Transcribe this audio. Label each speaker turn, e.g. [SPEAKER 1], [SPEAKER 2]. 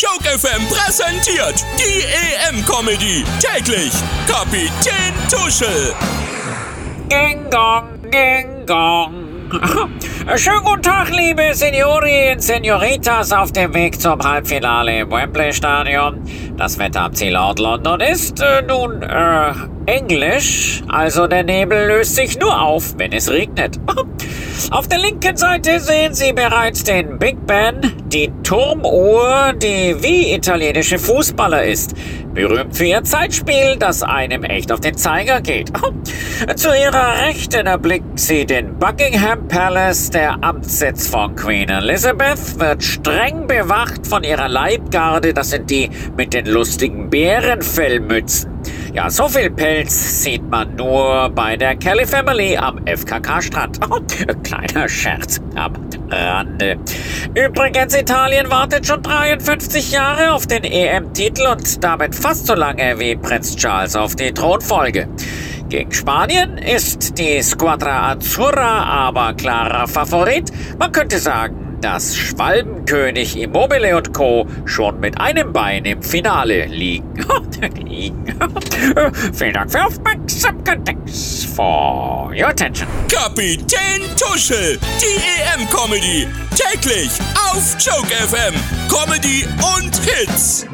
[SPEAKER 1] Joke FM präsentiert die EM-Comedy. Täglich Kapitän Tuschel.
[SPEAKER 2] Ding dong, ding dong. Schönen guten Tag, liebe Seniori und Senioritas auf dem Weg zum Halbfinale im Wembley Stadion. Das Wetter am Zielort London ist äh, nun äh, englisch, also der Nebel löst sich nur auf, wenn es regnet. Auf der linken Seite sehen Sie bereits den Big Ben, die Turmuhr, die wie italienische Fußballer ist. Berühmt für ihr Zeitspiel, das einem echt auf den Zeiger geht. Zu ihrer Rechten erblickt sie den Buckingham Palace, der Amtssitz von Queen Elizabeth, wird streng bewacht von ihrer Leibgarde, das sind die mit den lustigen Bärenfellmützen. Ja, so viel Pelz sieht man nur bei der Kelly Family am FKK-Strand. Oh, kleiner Scherz am Rande. Übrigens, Italien wartet schon 53 Jahre auf den EM-Titel und damit fast so lange wie Prinz Charles auf die Thronfolge. Gegen Spanien ist die Squadra Azzurra aber klarer Favorit. Man könnte sagen, dass Schwalbenkönig Immobile und Co. schon mit einem Bein im Finale liegen. liegen. Vielen Dank für Aufmerksamkeit. Thanks for your attention.
[SPEAKER 1] Kapitän Tuschel, die EM-Comedy. Täglich auf Joke FM. Comedy und Hits.